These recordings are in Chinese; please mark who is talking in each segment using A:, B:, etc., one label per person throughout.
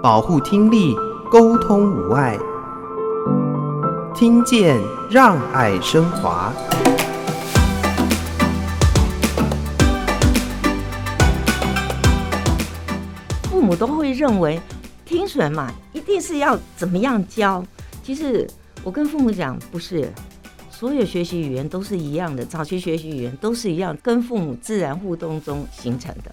A: 保护听力，沟通无碍。听见让爱升华。
B: 父母都会认为听损嘛，一定是要怎么样教？其实我跟父母讲，不是。所有学习语言都是一样的，早期学习语言都是一样，跟父母自然互动中形成的。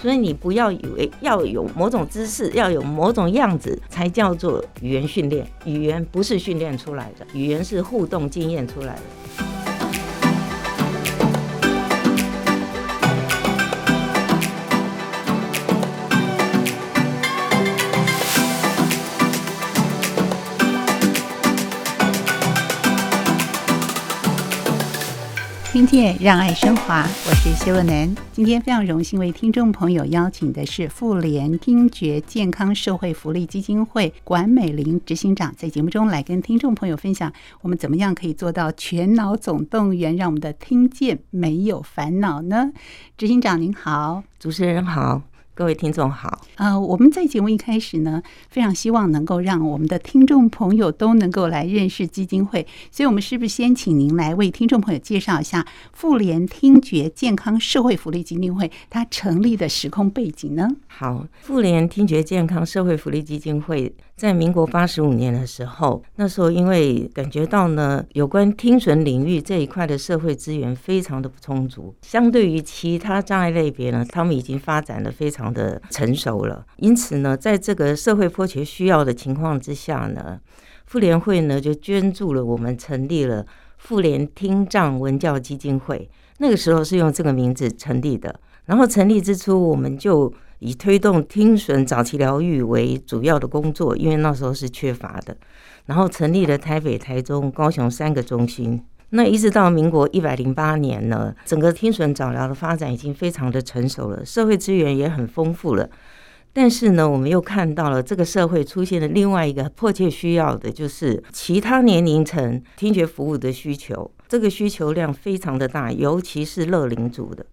B: 所以你不要以为要有某种姿势，要有某种样子才叫做语言训练。语言不是训练出来的，语言是互动经验出来的。
C: 听见让爱升华，我是谢若楠。今天非常荣幸为听众朋友邀请的是妇联听觉健康社会福利基金会管美玲执行长，在节目中来跟听众朋友分享，我们怎么样可以做到全脑总动员，让我们的听见没有烦恼呢？执行长您好，
B: 主持人好。各位听众好，
C: 呃，我们在节目一开始呢，非常希望能够让我们的听众朋友都能够来认识基金会，所以我们是不是先请您来为听众朋友介绍一下妇联听觉健康社会福利基金会它成立的时空背景呢？
B: 好，妇联听觉健康社会福利基金会。在民国八十五年的时候，那时候因为感觉到呢，有关听损领域这一块的社会资源非常的不充足，相对于其他障碍类别呢，他们已经发展的非常的成熟了。因此呢，在这个社会迫切需要的情况之下呢，妇联会呢就捐助了我们，成立了妇联听障文教基金会。那个时候是用这个名字成立的。然后成立之初，我们就以推动听损早期疗愈为主要的工作，因为那时候是缺乏的。然后成立了台北、台中、高雄三个中心。那一直到民国一百零八年呢，整个听损早疗的发展已经非常的成熟了，社会资源也很丰富了。但是呢，我们又看到了这个社会出现了另外一个迫切需要的，就是其他年龄层听觉服务的需求。这个需求量非常的大，尤其是乐龄组的。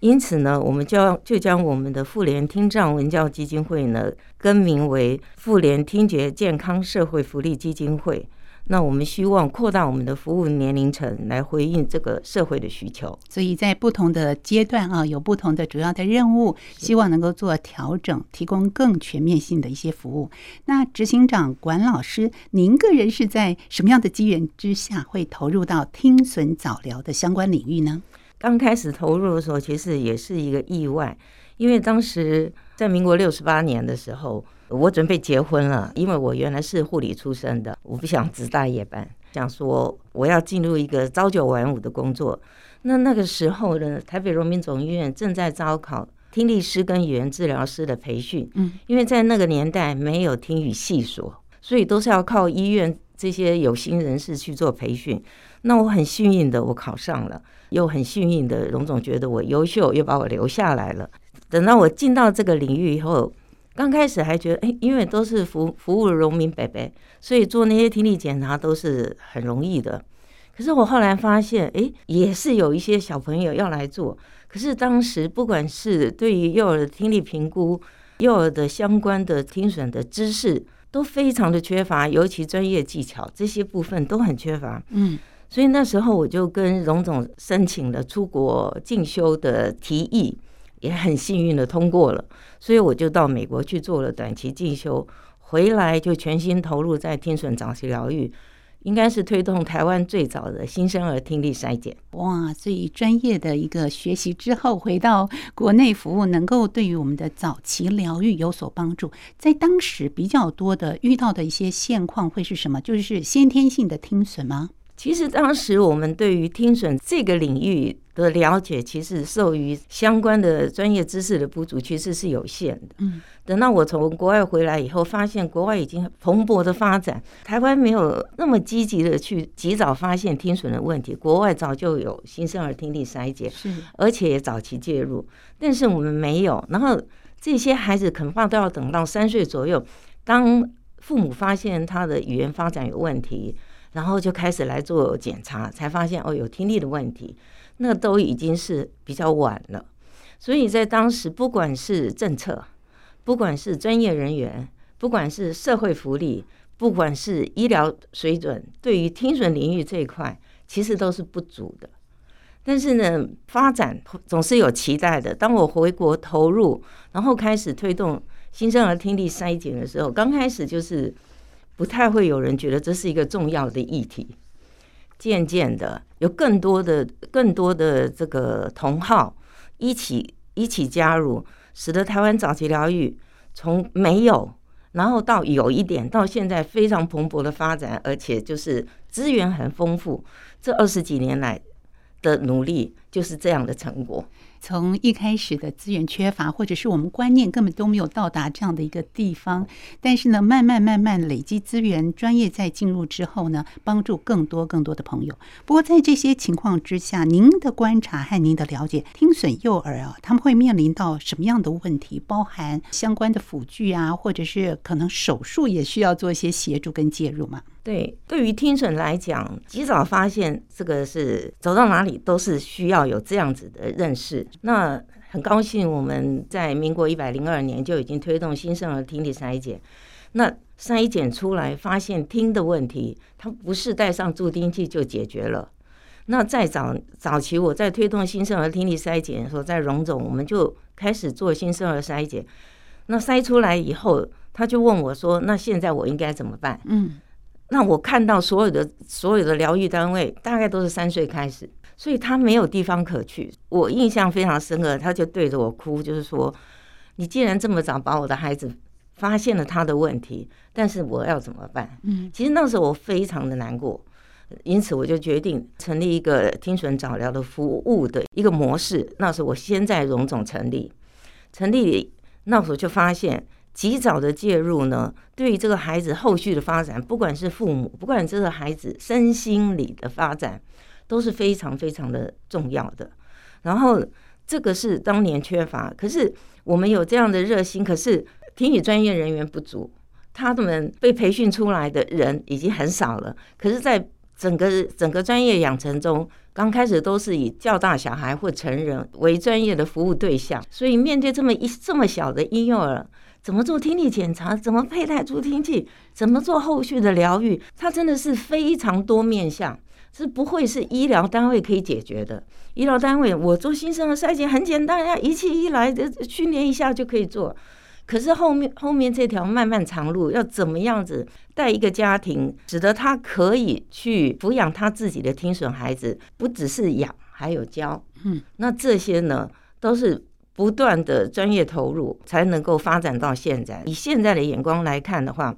B: 因此呢，我们就要就将我们的妇联听障文教基金会呢更名为妇联听觉健康社会福利基金会。那我们希望扩大我们的服务年龄层，来回应这个社会的需求。
C: 所以在不同的阶段啊，有不同的主要的任务，希望能够做调整，提供更全面性的一些服务。那执行长管老师，您个人是在什么样的机缘之下会投入到听损早疗的相关领域呢？
B: 刚开始投入的时候，其实也是一个意外，因为当时在民国六十八年的时候，我准备结婚了。因为我原来是护理出身的，我不想值大夜班，想说我要进入一个朝九晚五的工作。那那个时候呢，台北荣民总医院正在招考听力师跟语言治疗师的培训，嗯，因为在那个年代没有听语系所，所以都是要靠医院这些有心人士去做培训。那我很幸运的，我考上了。又很幸运的，荣总觉得我优秀，又把我留下来了。等到我进到这个领域以后，刚开始还觉得，哎，因为都是服服务荣民伯伯，所以做那些听力检查都是很容易的。可是我后来发现，哎，也是有一些小朋友要来做。可是当时不管是对于幼儿的听力评估、幼儿的相关的听损的知识，都非常的缺乏，尤其专业技巧这些部分都很缺乏。嗯。所以那时候我就跟荣总申请了出国进修的提议，也很幸运的通过了。所以我就到美国去做了短期进修，回来就全心投入在听损早期疗愈，应该是推动台湾最早的新生儿听力筛检。
C: 哇！所以专业的一个学习之后，回到国内服务，能够对于我们的早期疗愈有所帮助。在当时比较多的遇到的一些现况会是什么？就是先天性的听损吗？
B: 其实当时我们对于听损这个领域的了解，其实受于相关的专业知识的不足，其实是有限的。嗯，等到我从国外回来以后，发现国外已经蓬勃的发展，台湾没有那么积极的去及早发现听损的问题。国外早就有新生儿听力筛检，是，而且也早期介入，但是我们没有。然后这些孩子恐怕都要等到三岁左右，当父母发现他的语言发展有问题。然后就开始来做检查，才发现哦，有听力的问题，那都已经是比较晚了。所以在当时，不管是政策，不管是专业人员，不管是社会福利，不管是医疗水准，对于听损领域这一块，其实都是不足的。但是呢，发展总是有期待的。当我回国投入，然后开始推动新生儿听力筛检的时候，刚开始就是不太会有人觉得这是一个重要的议题。渐渐的，有更多的、更多的这个同好一起一起加入，使得台湾早期疗愈从没有，然后到有一点，到现在非常蓬勃的发展，而且就是资源很丰富。这二十几年来的努力，就是这样的成果。
C: 从一开始的资源缺乏，或者是我们观念根本都没有到达这样的一个地方，但是呢，慢慢慢慢累积资源，专业在进入之后呢，帮助更多更多的朋友。不过在这些情况之下，您的观察和您的了解，听损幼儿啊，他们会面临到什么样的问题？包含相关的辅具啊，或者是可能手术也需要做一些协助跟介入吗？
B: 对，对于听损来讲，及早发现这个是走到哪里都是需要有这样子的认识。那很高兴我们在民国一百零二年就已经推动新生儿听力筛检。那筛检出来发现听的问题，它不是戴上助听器就解决了。那在早早期我在推动新生儿听力筛检的时候，在荣总我们就开始做新生儿筛检。那筛出来以后，他就问我说：“那现在我应该怎么办？”嗯。那我看到所有的所有的疗愈单位大概都是三岁开始，所以他没有地方可去。我印象非常深刻，他就对着我哭，就是说：“你既然这么早把我的孩子发现了他的问题，但是我要怎么办？”嗯，其实那时候我非常的难过，因此我就决定成立一个听损早疗的服务的一个模式。那时候我先在荣总成立，成立那时候就发现。及早的介入呢，对于这个孩子后续的发展，不管是父母，不管这个孩子身心理的发展，都是非常非常的重要的。然后这个是当年缺乏，可是我们有这样的热心，可是听语专业人员不足，他们被培训出来的人已经很少了。可是，在整个整个专业养成中，刚开始都是以较大小孩或成人为专业的服务对象，所以面对这么一这么小的婴幼儿。怎么做听力检查？怎么佩戴助听器？怎么做后续的疗愈？它真的是非常多面向，是不会是医疗单位可以解决的。医疗单位，我做新生儿筛检很简单呀，仪器一来，这训练一下就可以做。可是后面后面这条漫漫长路，要怎么样子带一个家庭，使得他可以去抚养他自己的听损孩子，不只是养，还有教。嗯，那这些呢，都是。不断的专业投入，才能够发展到现在。以现在的眼光来看的话，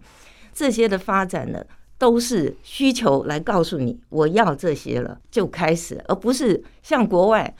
B: 这些的发展呢，都是需求来告诉你，我要这些了就开始，而不是像国外，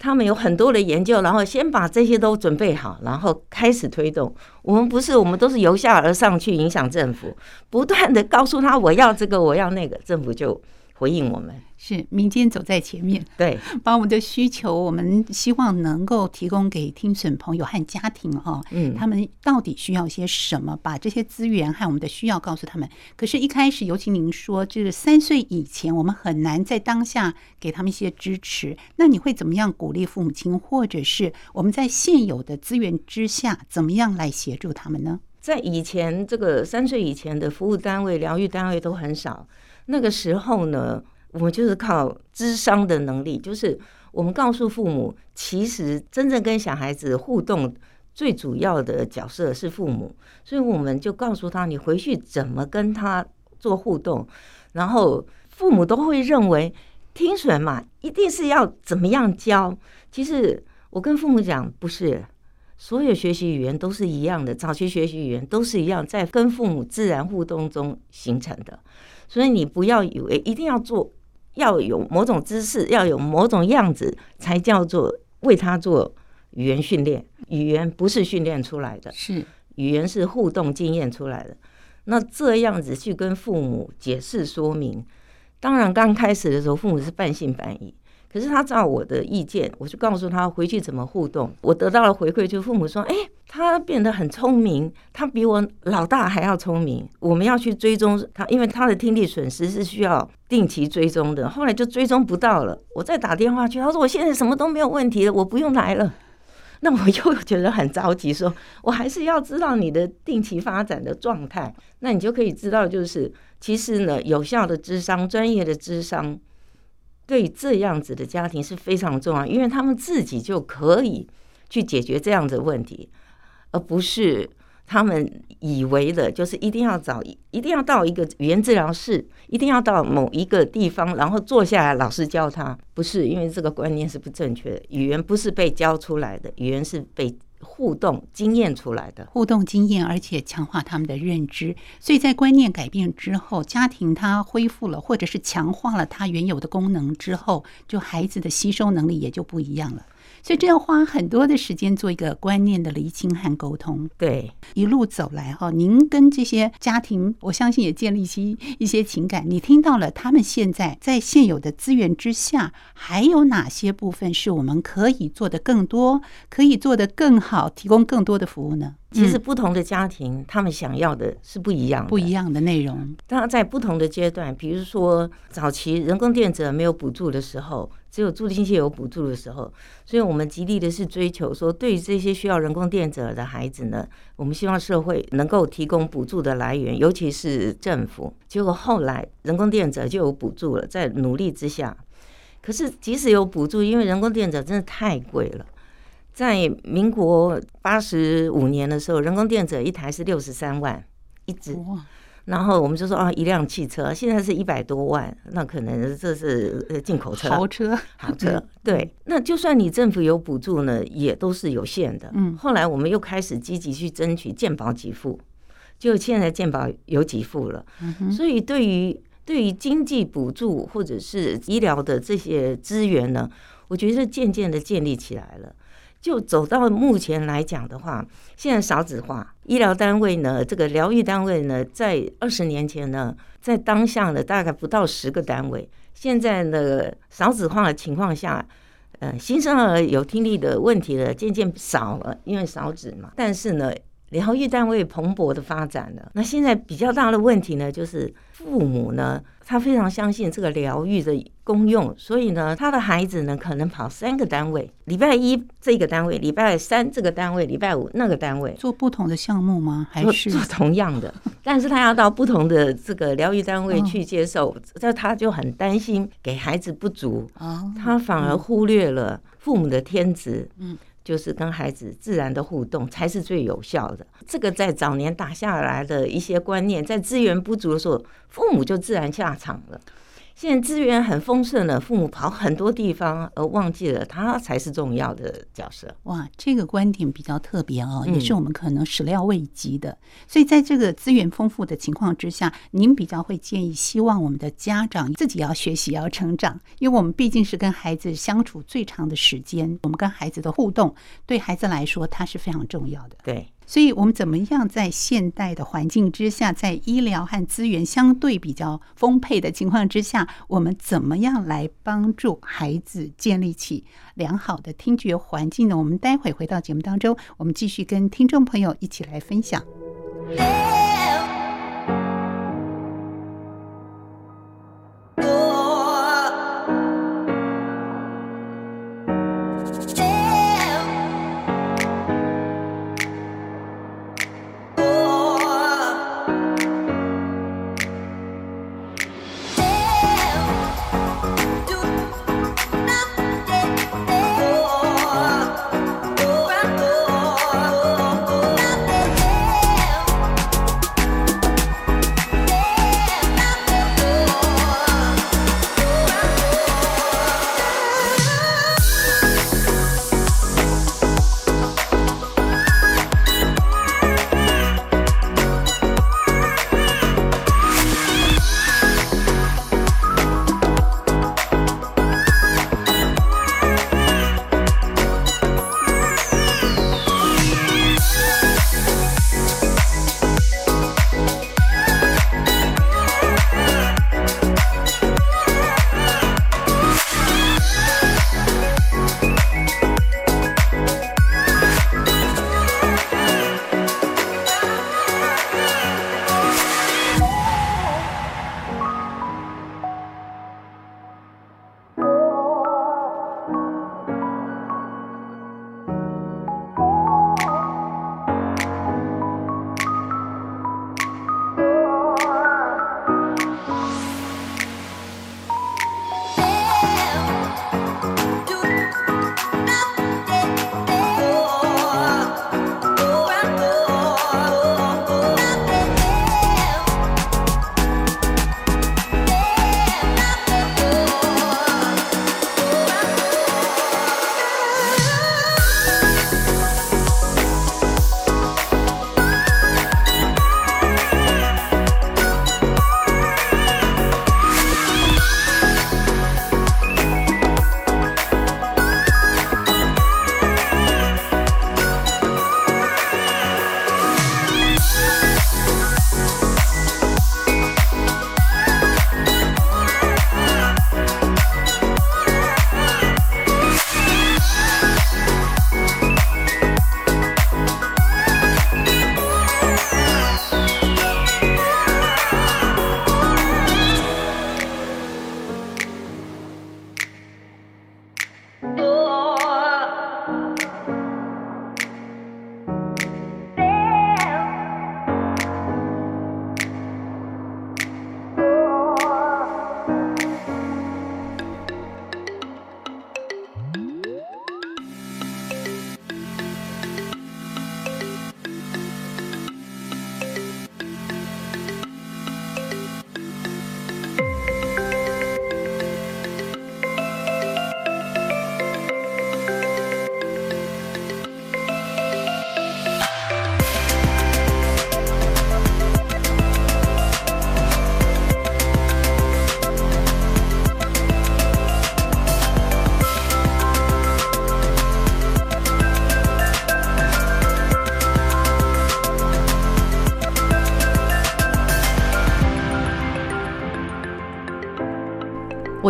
B: 他们有很多的研究，然后先把这些都准备好，然后开始推动。我们不是，我们都是由下而上去影响政府，不断的告诉他我要这个，我要那个，政府就回应我们。
C: 是民间走在前面，
B: 对，
C: 把我们的需求，我们希望能够提供给听损朋友和家庭哈，嗯，他们到底需要些什么？把这些资源和我们的需要告诉他们。可是，一开始，尤其您说，就是三岁以前，我们很难在当下给他们一些支持。那你会怎么样鼓励父母亲，或者是我们在现有的资源之下，怎么样来协助他们呢？
B: 在以前，这个三岁以前的服务单位、疗愈单位都很少，那个时候呢，我们就是靠智商的能力，就是我们告诉父母，其实真正跟小孩子互动最主要的角色是父母，所以我们就告诉他，你回去怎么跟他做互动，然后父母都会认为听损嘛，一定是要怎么样教。其实我跟父母讲，不是所有学习语言都是一样的，早期学习语言都是一样，在跟父母自然互动中形成的，所以你不要以为一定要做。要有某种姿势，要有某种样子，才叫做为他做语言训练。语言不是训练出来的，
C: 是
B: 语言是互动经验出来的。那这样子去跟父母解释说明，当然刚开始的时候，父母是半信半疑。可是他照我的意见，我就告诉他回去怎么互动。我得到了回馈，就父母说：“哎，他变得很聪明，他比我老大还要聪明。”我们要去追踪他，因为他的听力损失是需要定期追踪的。后来就追踪不到了，我再打电话去，他说：“我现在什么都没有问题了，我不用来了。”那我又觉得很着急，说我还是要知道你的定期发展的状态。那你就可以知道，就是其实呢，有效的智商、专业的智商，对这样子的家庭是非常重要，因为他们自己就可以去解决这样的问题，而不是。他们以为的就是一定要找，一定要到一个语言治疗室，一定要到某一个地方，然后坐下来，老师教他。不是，因为这个观念是不正确的。语言不是被教出来的，语言是被互动经验出来的。
C: 互动经验，而且强化他们的认知。所以在观念改变之后，家庭它恢复了，或者是强化了它原有的功能之后，就孩子的吸收能力也就不一样了。所以这要花很多的时间做一个观念的厘清和沟通。
B: 对，
C: 一路走来哈，您跟这些家庭，我相信也建立起一些情感。你听到了他们现在在现有的资源之下，还有哪些部分是我们可以做得更多，可以做得更好，提供更多的服务呢？
B: 其实不同的家庭，他们想要的是不一样的，
C: 不一样的内容。
B: 当然，在不同的阶段，比如说早期人工电子没有补助的时候，只有助听器有补助的时候，所以我们极力的是追求说，对于这些需要人工电子的孩子呢，我们希望社会能够提供补助的来源，尤其是政府。结果后来人工电子就有补助了，在努力之下，可是即使有补助，因为人工电子真的太贵了。在民国八十五年的时候，人工电子一台是六十三万一支，然后我们就说啊，一辆汽车现在是一百多万，那可能这是进口车、
C: 豪车、
B: 豪车。对，那就算你政府有补助呢，也都是有限的。嗯，后来我们又开始积极去争取健保给付，就现在健保有给付了。嗯所以对于对于经济补助或者是医疗的这些资源呢，我觉得渐渐的建立起来了。就走到目前来讲的话，现在少子化，医疗单位呢，这个疗愈单位呢，在二十年前呢，在当下呢，大概不到十个单位。现在呢，少子化的情况下，呃，新生儿有听力的问题呢，渐渐少了，因为少子嘛。但是呢，疗愈单位蓬勃的发展了。那现在比较大的问题呢，就是父母呢。他非常相信这个疗愈的功用，所以呢，他的孩子呢可能跑三个单位，礼拜一这个单位，礼拜三这个单位，礼拜五那个单位，
C: 做不同的项目吗？还是
B: 做同样的？但是他要到不同的这个疗愈单位去接受，这他就很担心给孩子不足，他反而忽略了父母的天职。嗯。就是跟孩子自然的互动才是最有效的。这个在早年打下来的一些观念，在资源不足的时候，父母就自然下场了。现在资源很丰盛了，父母跑很多地方，而忘记了他才是重要的角色。
C: 哇，这个观点比较特别哦，也是我们可能始料未及的。嗯、所以在这个资源丰富的情况之下，您比较会建议，希望我们的家长自己要学习，要成长，因为我们毕竟是跟孩子相处最长的时间，我们跟孩子的互动，对孩子来说，它是非常重要的。
B: 对。
C: 所以，我们怎么样在现代的环境之下，在医疗和资源相对比较丰沛的情况之下，我们怎么样来帮助孩子建立起良好的听觉环境呢？我们待会回到节目当中，我们继续跟听众朋友一起来分享。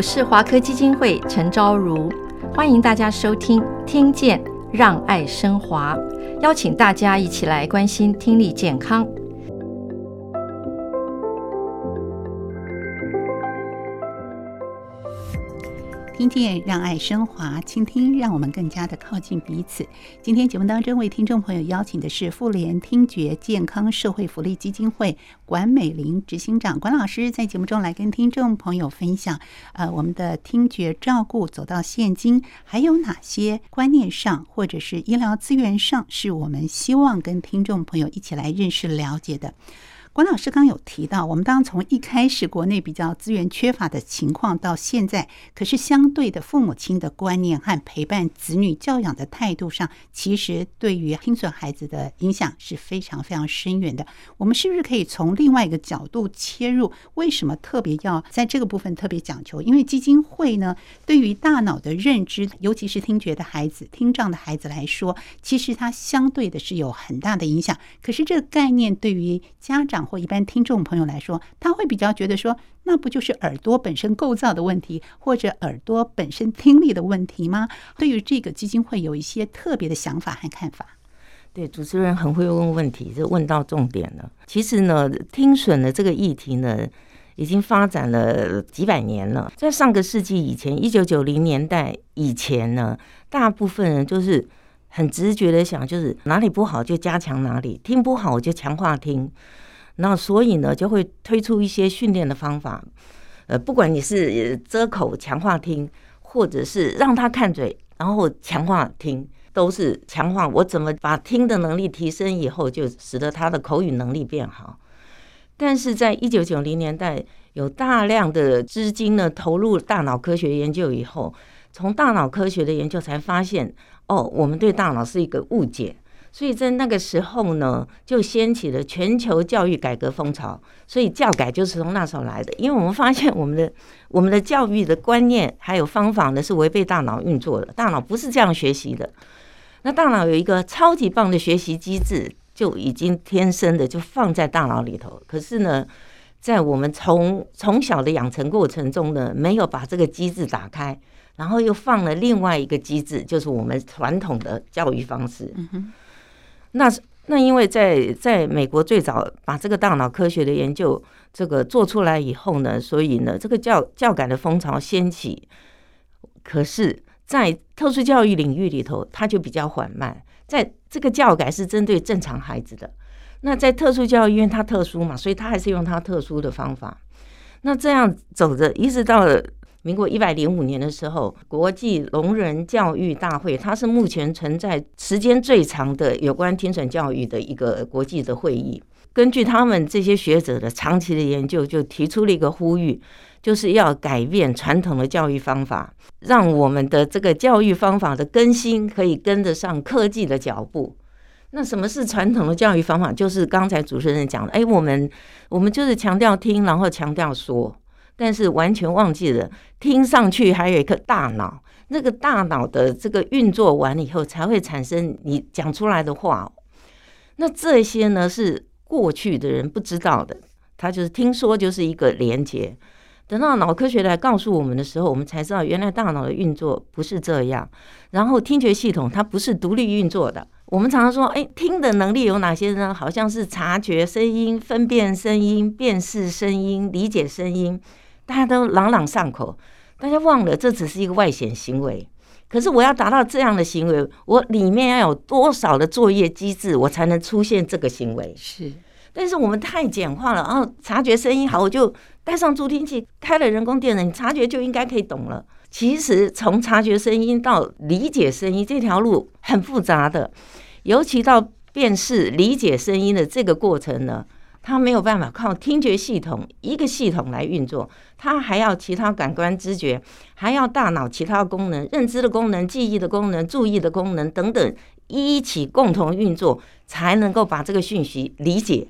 D: 我是华科基金会陈昭如，欢迎大家收听《听见让爱升华》，邀请大家一起来关心听力健康。
C: 见让爱升华，倾听让我们更加的靠近彼此。今天节目当中为听众朋友邀请的是妇联听觉健康社会福利基金会管美玲执行长管老师，在节目中来跟听众朋友分享，呃，我们的听觉照顾走到现今，还有哪些观念上或者是医疗资源上，是我们希望跟听众朋友一起来认识了解的。管老师刚有提到，我们当从一开始国内比较资源缺乏的情况，到现在，可是相对的父母亲的观念和陪伴子女教养的态度上，其实对于听损孩子的影响是非常非常深远的。我们是不是可以从另外一个角度切入？为什么特别要在这个部分特别讲求？因为基金会呢，对于大脑的认知，尤其是听觉的孩子、听障的孩子来说，其实它相对的是有很大的影响。可是这个概念对于家长，或一般听众朋友来说，他会比较觉得说，那不就是耳朵本身构造的问题，或者耳朵本身听力的问题吗？对于这个基金会有一些特别的想法和看法。
B: 对，主持人很会问问题，就问到重点了。其实呢，听损的这个议题呢，已经发展了几百年了。在上个世纪以前，一九九零年代以前呢，大部分人就是很直觉的想，就是哪里不好就加强哪里，听不好就强化听。那所以呢，就会推出一些训练的方法，呃，不管你是遮口强化听，或者是让他看嘴，然后强化听，都是强化。我怎么把听的能力提升以后，就使得他的口语能力变好。但是在一九九零年代，有大量的资金呢投入大脑科学研究以后，从大脑科学的研究才发现，哦，我们对大脑是一个误解。所以在那个时候呢，就掀起了全球教育改革风潮。所以教改就是从那时候来的，因为我们发现 我们的我们的教育的观念还有方法呢，是违背大脑运作的。大脑不是这样学习的。那大脑有一个超级棒的学习机制，就已经天生的就放在大脑里头。可是呢，在我们从从小的养成过程中呢，没有把这个机制打开，然后又放了另外一个机制，就是我们传统的教育方式。嗯那那因为在在美国最早把这个大脑科学的研究这个做出来以后呢，所以呢这个教教改的风潮掀起，可是，在特殊教育领域里头，它就比较缓慢。在这个教改是针对正常孩子的，那在特殊教育因为它特殊嘛，所以它还是用它特殊的方法。那这样走着，一直到了。民国一百零五年的时候，国际聋人教育大会，它是目前存在时间最长的有关听损教育的一个国际的会议。根据他们这些学者的长期的研究，就提出了一个呼吁，就是要改变传统的教育方法，让我们的这个教育方法的更新可以跟得上科技的脚步。那什么是传统的教育方法？就是刚才主持人讲的，哎，我们我们就是强调听，然后强调说。但是完全忘记了，听上去还有一颗大脑，那个大脑的这个运作完了以后，才会产生你讲出来的话。那这些呢，是过去的人不知道的，他就是听说就是一个连接。等到脑科学来告诉我们的时候，我们才知道原来大脑的运作不是这样。然后听觉系统它不是独立运作的。我们常常说，哎，听的能力有哪些呢？好像是察觉声音、分辨声音、辨识声音、理解声音。大家都朗朗上口，大家忘了这只是一个外显行为。可是我要达到这样的行为，我里面要有多少的作业机制，我才能出现这个行为？
C: 是。
B: 但是我们太简化了，然后察觉声音好，我就带上助听器，开了人工电脑，你察觉就应该可以懂了。其实从察觉声音到理解声音这条路很复杂的，尤其到辨识理解声音的这个过程呢。它没有办法靠听觉系统一个系统来运作，它还要其他感官知觉，还要大脑其他功能、认知的功能、记忆的功能、注意的功能等等一起共同运作，才能够把这个讯息理解。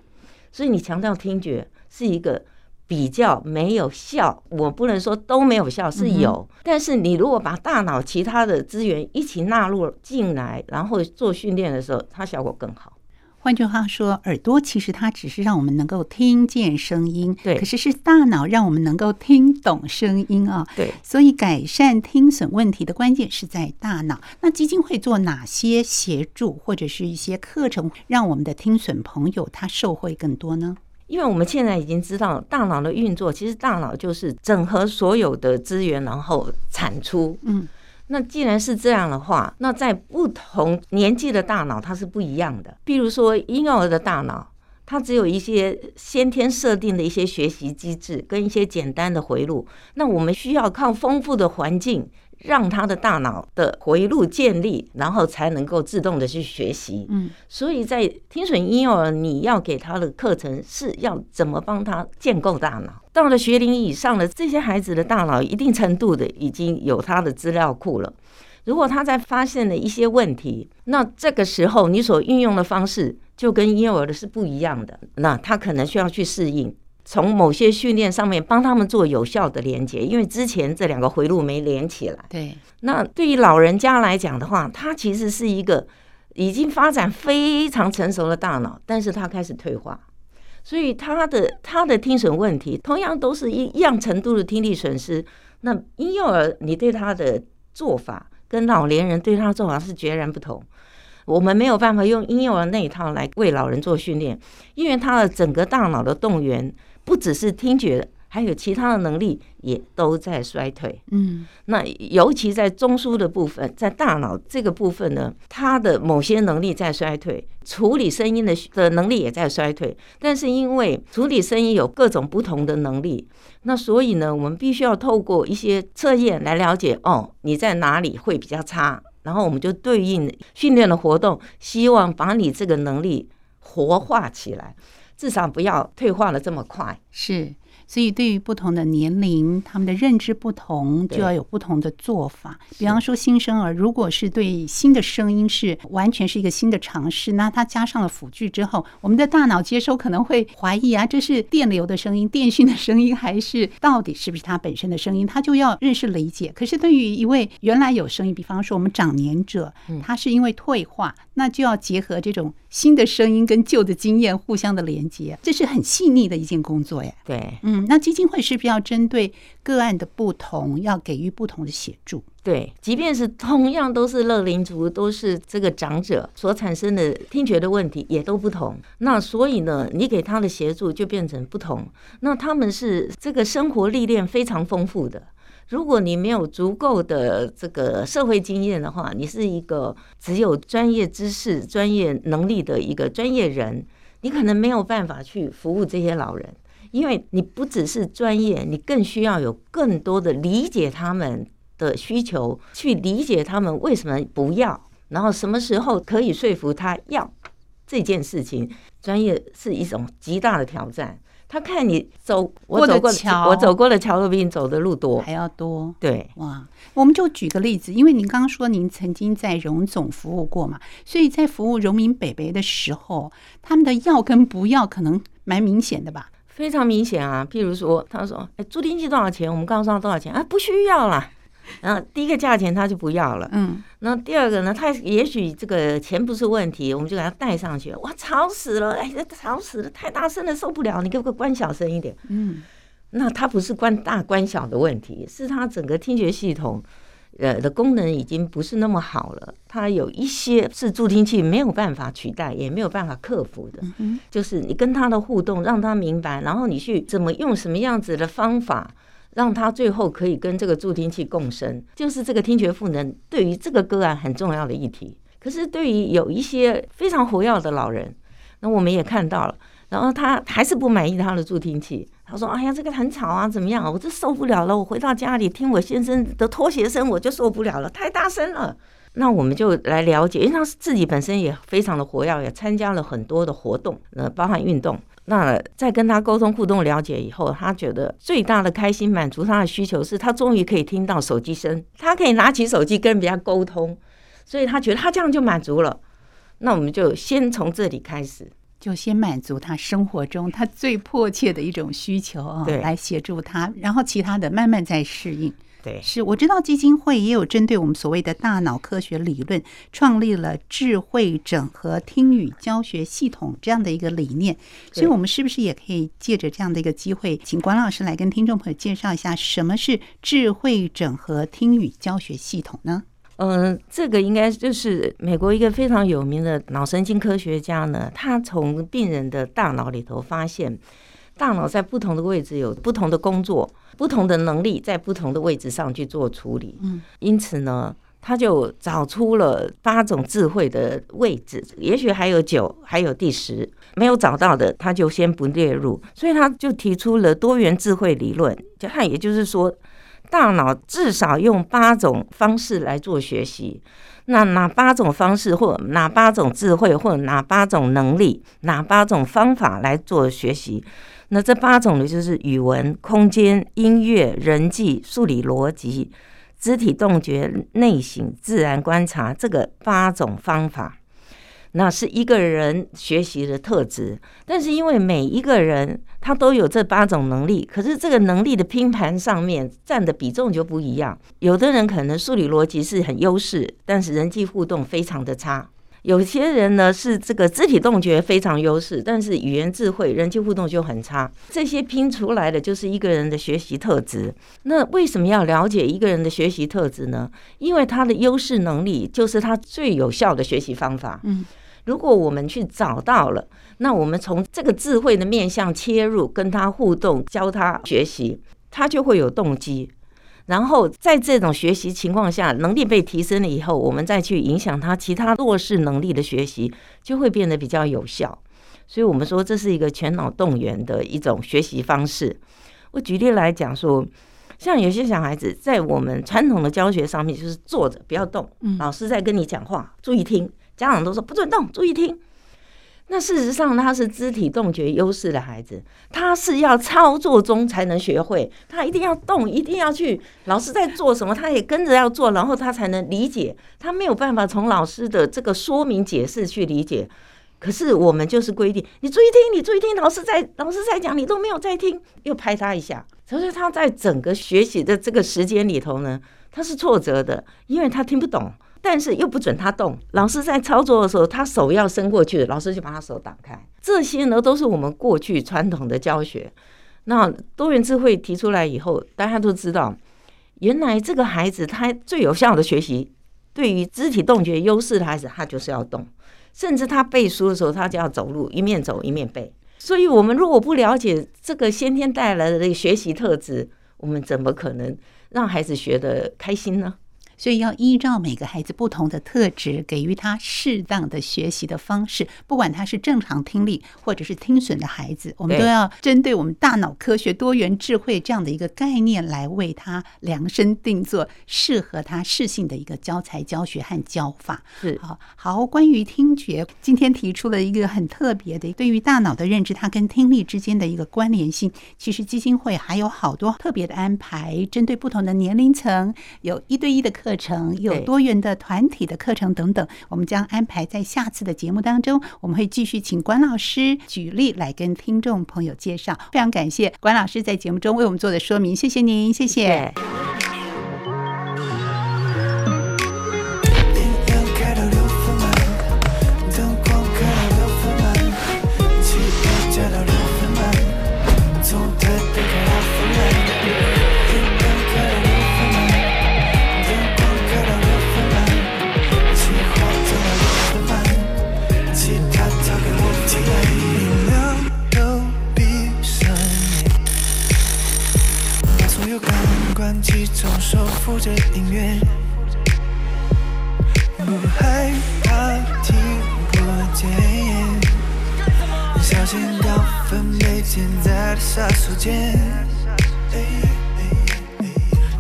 B: 所以你强调听觉是一个比较没有效，我不能说都没有效，是有。但是你如果把大脑其他的资源一起纳入进来，然后做训练的时候，它效果更好。
C: 换句话说，耳朵其实它只是让我们能够听见声音，
B: 对。
C: 可是是大脑让我们能够听懂声音啊，
B: 对。
C: 所以改善听损问题的关键是在大脑。那基金会做哪些协助或者是一些课程，让我们的听损朋友他受惠更多呢？
B: 因为我们现在已经知道大脑的运作，其实大脑就是整合所有的资源，然后产出。嗯。那既然是这样的话，那在不同年纪的大脑它是不一样的。比如说婴儿的大脑，它只有一些先天设定的一些学习机制跟一些简单的回路，那我们需要靠丰富的环境。让他的大脑的回路建立，然后才能够自动的去学习。嗯，所以在听损婴幼儿，你要给他的课程是要怎么帮他建构大脑？到了学龄以上的这些孩子的大脑，一定程度的已经有他的资料库了。如果他在发现了一些问题，那这个时候你所运用的方式就跟婴幼儿的是不一样的，那他可能需要去适应。从某些训练上面帮他们做有效的连接，因为之前这两个回路没连起来。
C: 对，
B: 那对于老人家来讲的话，他其实是一个已经发展非常成熟的大脑，但是他开始退化，所以他的他的听损问题同样都是一样程度的听力损失。那婴幼儿你对他的做法跟老年人对他的做法是截然不同。我们没有办法用婴幼儿那一套来为老人做训练，因为他的整个大脑的动员。不只是听觉，还有其他的能力也都在衰退。嗯，那尤其在中枢的部分，在大脑这个部分呢，它的某些能力在衰退，处理声音的的能力也在衰退。但是因为处理声音有各种不同的能力，那所以呢，我们必须要透过一些测验来了解哦，你在哪里会比较差，然后我们就对应训练的活动，希望把你这个能力活化起来。至少不要退化了这么快。
C: 是。所以，对于不同的年龄，他们的认知不同，就要有不同的做法。比方说，新生儿如果是对新的声音是完全是一个新的尝试，那他加上了辅具之后，我们的大脑接收可能会怀疑啊，这是电流的声音、电讯的声音，还是到底是不是他本身的声音？他就要认识理解。可是，对于一位原来有声音，比方说我们长年者，他是因为退化，那就要结合这种新的声音跟旧的经验互相的连接，这是很细腻的一件工作呀。
B: 对，
C: 嗯。那基金会是不是要针对个案的不同，要给予不同的协助？
B: 对，即便是同样都是乐龄族，都是这个长者所产生的听觉的问题也都不同。那所以呢，你给他的协助就变成不同。那他们是这个生活历练非常丰富的。如果你没有足够的这个社会经验的话，你是一个只有专业知识、专业能力的一个专业人，你可能没有办法去服务这些老人。因为你不只是专业，你更需要有更多的理解他们的需求，去理解他们为什么不要，然后什么时候可以说服他要这件事情。专业是一种极大的挑战。他看你走，我走过桥，我走过的桥都比你走的路多
C: 还要多。
B: 对，
C: 哇，我们就举个例子，因为您刚刚说您曾经在荣总服务过嘛，所以在服务荣民北北的时候，他们的要跟不要可能蛮明显的吧？
B: 非常明显啊，譬如说，他说：“哎，助听器多少钱？”我们告诉他多少钱啊？不需要啦。然后第一个价钱他就不要了。嗯。那第二个呢？他也许这个钱不是问题，我们就给他带上去。哇，吵死了！哎，吵死了，太大声了，受不了。你给我关小声一点。嗯。那他不是关大关小的问题，是他整个听觉系统。呃的功能已经不是那么好了，它有一些是助听器没有办法取代，也没有办法克服的。就是你跟他的互动，让他明白，然后你去怎么用什么样子的方法，让他最后可以跟这个助听器共生，就是这个听觉赋能对于这个个案很重要的议题。可是对于有一些非常活跃的老人，那我们也看到了，然后他还是不满意他的助听器。他说：“哎呀，这个很吵啊，怎么样？我这受不了了。我回到家里听我先生的拖鞋声，我就受不了了，太大声了。那我们就来了解，因为他自己本身也非常的活跃，也参加了很多的活动，呃，包含运动。那在跟他沟通互动了解以后，他觉得最大的开心满足他的需求是他终于可以听到手机声，他可以拿起手机跟人家沟通，所以他觉得他这样就满足了。那我们就先从这里开始。”
C: 就先满足他生活中他最迫切的一种需求啊，来协助他，然后其他的慢慢再适应。
B: 对，
C: 是我知道基金会也有针对我们所谓的大脑科学理论，创立了智慧整合听语教学系统这样的一个理念。所以，我们是不是也可以借着这样的一个机会，请管老师来跟听众朋友介绍一下什么是智慧整合听语教学系统呢？
B: 嗯，这个应该就是美国一个非常有名的脑神经科学家呢，他从病人的大脑里头发现，大脑在不同的位置有不同的工作，不同的能力在不同的位置上去做处理。嗯，因此呢，他就找出了八种智慧的位置，也许还有九，还有第十没有找到的，他就先不列入。所以他就提出了多元智慧理论，就他也就是说。大脑至少用八种方式来做学习，那哪八种方式，或哪八种智慧，或哪八种能力，哪八种方法来做学习？那这八种呢，就是语文、空间、音乐、人际、数理逻辑、肢体动觉、内省、自然观察这个八种方法。那是一个人学习的特质，但是因为每一个人他都有这八种能力，可是这个能力的拼盘上面占的比重就不一样。有的人可能数理逻辑是很优势，但是人际互动非常的差；有些人呢是这个肢体动觉非常优势，但是语言智慧、人际互动就很差。这些拼出来的就是一个人的学习特质。那为什么要了解一个人的学习特质呢？因为他的优势能力就是他最有效的学习方法。嗯。如果我们去找到了，那我们从这个智慧的面向切入，跟他互动，教他学习，他就会有动机。然后在这种学习情况下，能力被提升了以后，我们再去影响他其他弱势能力的学习，就会变得比较有效。所以，我们说这是一个全脑动员的一种学习方式。我举例来讲说，像有些小孩子在我们传统的教学上面，就是坐着不要动，老师在跟你讲话，注意听。家长都说不准动，注意听。那事实上，他是肢体动觉优势的孩子，他是要操作中才能学会，他一定要动，一定要去老师在做什么，他也跟着要做，然后他才能理解。他没有办法从老师的这个说明解释去理解。可是我们就是规定，你注意听，你注意听，老师在老师在讲，你都没有在听，又拍他一下。所以他在整个学习的这个时间里头呢，他是挫折的，因为他听不懂。但是又不准他动，老师在操作的时候，他手要伸过去，老师就把他手挡开。这些呢，都是我们过去传统的教学。那多元智慧提出来以后，大家都知道，原来这个孩子他最有效的学习，对于肢体动觉优势的孩子，他就是要动，甚至他背书的时候，他就要走路，一面走一面背。所以，我们如果不了解这个先天带来的这个学习特质，我们怎么可能让孩子学得开心呢？
C: 所以要依照每个孩子不同的特质，给予他适当的学习的方式。不管他是正常听力或者是听损的孩子，我们都要针对我们大脑科学多元智慧这样的一个概念来为他量身定做适合他适性的一个教材教学和教法。
B: 是
C: 好好，关于听觉，今天提出了一个很特别的对于大脑的认知，它跟听力之间的一个关联性。其实基金会还有好多特别的安排，针对不同的年龄层，有一对一的课。课程有多元的团体的课程等等，我们将安排在下次的节目当中。我们会继续请关老师举例来跟听众朋友介绍。非常感谢关老师在节目中为我们做的说明，谢谢您，
E: 谢谢。总手扶着音乐，不害怕听不见。小心掉分贝间在的杀手锏。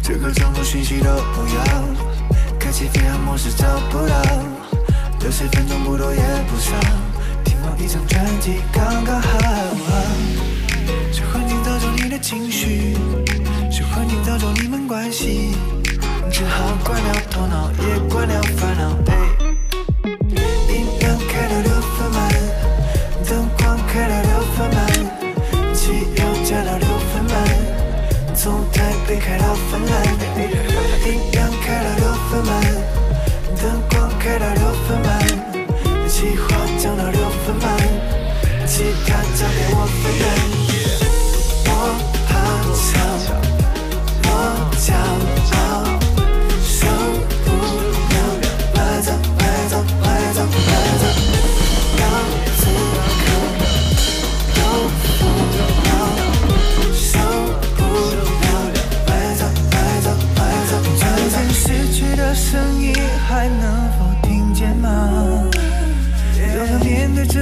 E: 这个承诺讯息都不要，开启飞行模式找不到，六十分钟不多也不少，听完一张专辑刚刚好。这环境造就你的情绪。喜欢你当就你们关系，只好关掉头脑，也关掉烦恼。哎，音量开到六分满，灯光开到六分满，汽油加到六分满，从台北开到芬兰。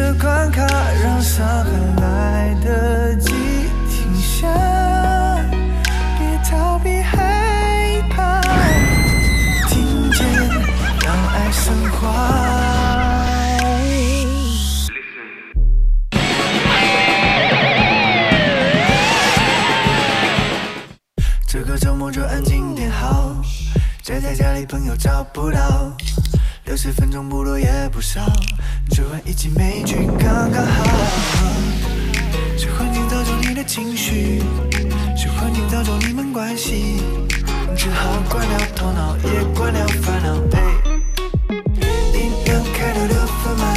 E: 的关卡，让伤痕来得及停下，别逃避害怕，听见让爱升华。这个周末就安静点好，宅在家里朋友找不到，十分钟不多也不少，追完一集美剧刚刚好。是环境造就你的情绪，是环境造就你们关系，只好关掉头脑，也关掉烦恼。哎，音量开到六分满，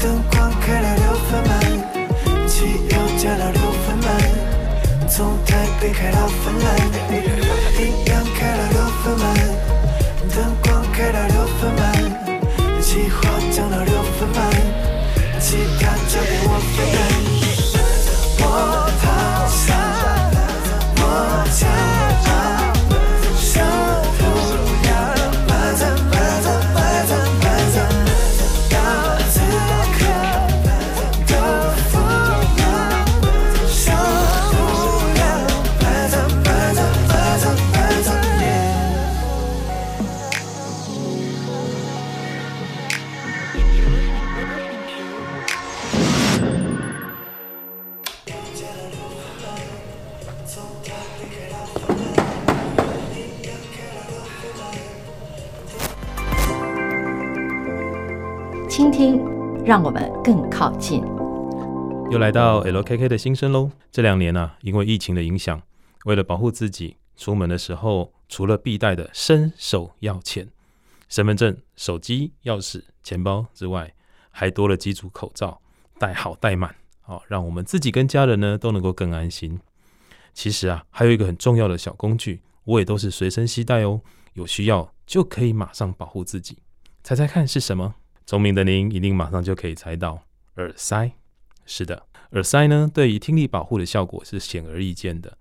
E: 灯光开到六分满，汽油加到六分满，从台北开
D: 到芬兰。让我们更靠近。
F: 又来到 LKK 的新生喽。这两年啊，因为疫情的影响，为了保护自己，出门的时候除了必带的伸手要钱、身份证、手机、钥匙、钱包之外，还多了几组口罩，戴好戴满，好让我们自己跟家人呢都能够更安心。其实啊，还有一个很重要的小工具，我也都是随身携带哦，有需要就可以马上保护自己。猜猜看是什么？聪明的您一定马上就可以猜到，耳塞。是的，耳塞呢，对于听力保护的效果是显而易见的。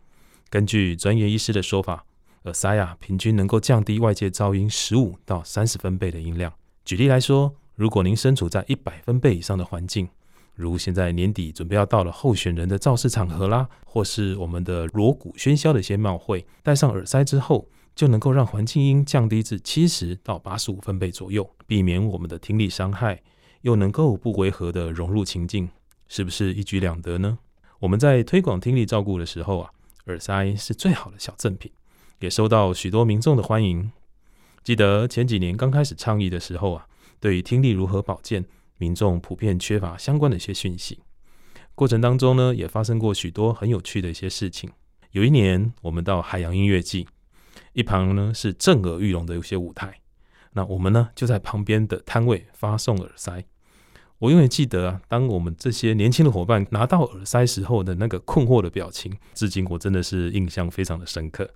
F: 根据专业医师的说法，耳塞啊，平均能够降低外界噪音十五到三十分贝的音量。举例来说，如果您身处在一百分贝以上的环境，如现在年底准备要到了候选人的造势场合啦，或是我们的锣鼓喧嚣的一些庙会，戴上耳塞之后，就能够让环境音降低至七十到八十五分贝左右，避免我们的听力伤害，又能够不违和的融入情境，是不是一举两得呢？我们在推广听力照顾的时候啊，耳塞是最好的小赠品，也受到许多民众的欢迎。记得前几年刚开始倡议的时候啊，对于听力如何保健，民众普遍缺乏相关的一些讯息。过程当中呢，也发生过许多很有趣的一些事情。有一年，我们到海洋音乐季。一旁呢是震耳欲聋的有些舞台，那我们呢就在旁边的摊位发送耳塞。我永远记得啊，当我们这些年轻的伙伴拿到耳塞时候的那个困惑的表情，至今我真的是印象非常的深刻。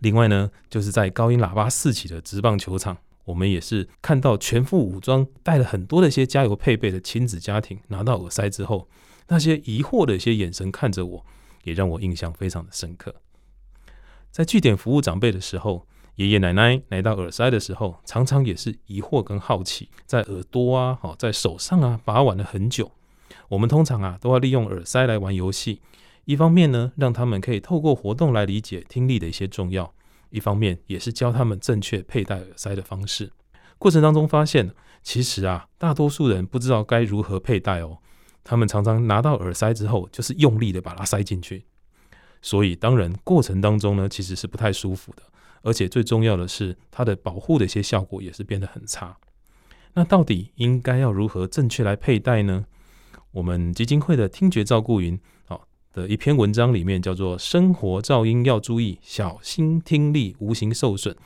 F: 另外呢，就是在高音喇叭四起的职棒球场，我们也是看到全副武装、带了很多的一些加油配备的亲子家庭拿到耳塞之后，那些疑惑的一些眼神看着我，也让我印象非常的深刻。在据点服务长辈的时候，爷爷奶奶来到耳塞的时候，常常也是疑惑跟好奇，在耳朵啊、好在手上啊把玩了很久。我们通常啊都要利用耳塞来玩游戏，一方面呢让他们可以透过活动来理解听力的一些重要，一方面也是教他们正确佩戴耳塞的方式。过程当中发现，其实啊大多数人不知道该如何佩戴哦，他们常常拿到耳塞之后就是用力的把它塞进去。所以，当然，过程当中呢，其实是不太舒服的，而且最重要的是，它的保护的一些效果也是变得很差。那到底应该要如何正确来佩戴呢？我们基金会的听觉照顾云好的一篇文章里面叫做“生活噪音要注意，小心听力无形受损”。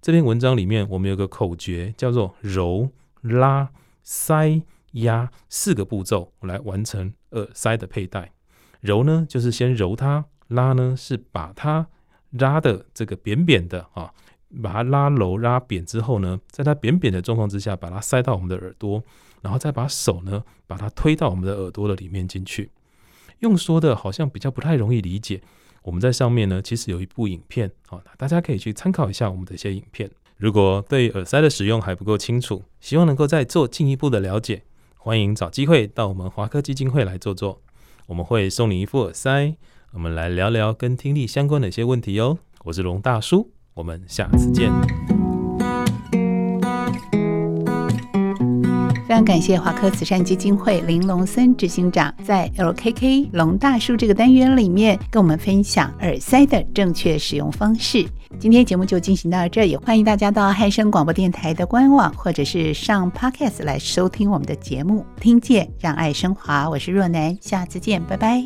F: 这篇文章里面，我们有个口诀叫做“揉、拉、塞、压”四个步骤来完成耳塞的佩戴。揉呢，就是先揉它。拉呢是把它拉的这个扁扁的啊，把它拉柔拉扁之后呢，在它扁扁的状况之下，把它塞到我们的耳朵，然后再把手呢把它推到我们的耳朵的里面进去。用说的好像比较不太容易理解。我们在上面呢其实有一部影片，啊，大家可以去参考一下我们的一些影片。如果对耳塞的使用还不够清楚，希望能够再做进一步的了解，欢迎找机会到我们华科基金会来坐坐，我们会送你一副耳塞，我们来聊聊跟听力相关的一些问题哦。我是龙大叔，我们下次见。
C: 非常感谢华科慈善基金会林龙森执行长在 LKK 龙大叔这个单元里面跟我们分享耳塞的正确使用方式。今天节目就进行到这，也欢迎大家到汉声广播电台的官网或者是上 Podcast 来收听我们的节目，听见让爱升华，我是若男，下次见，拜拜。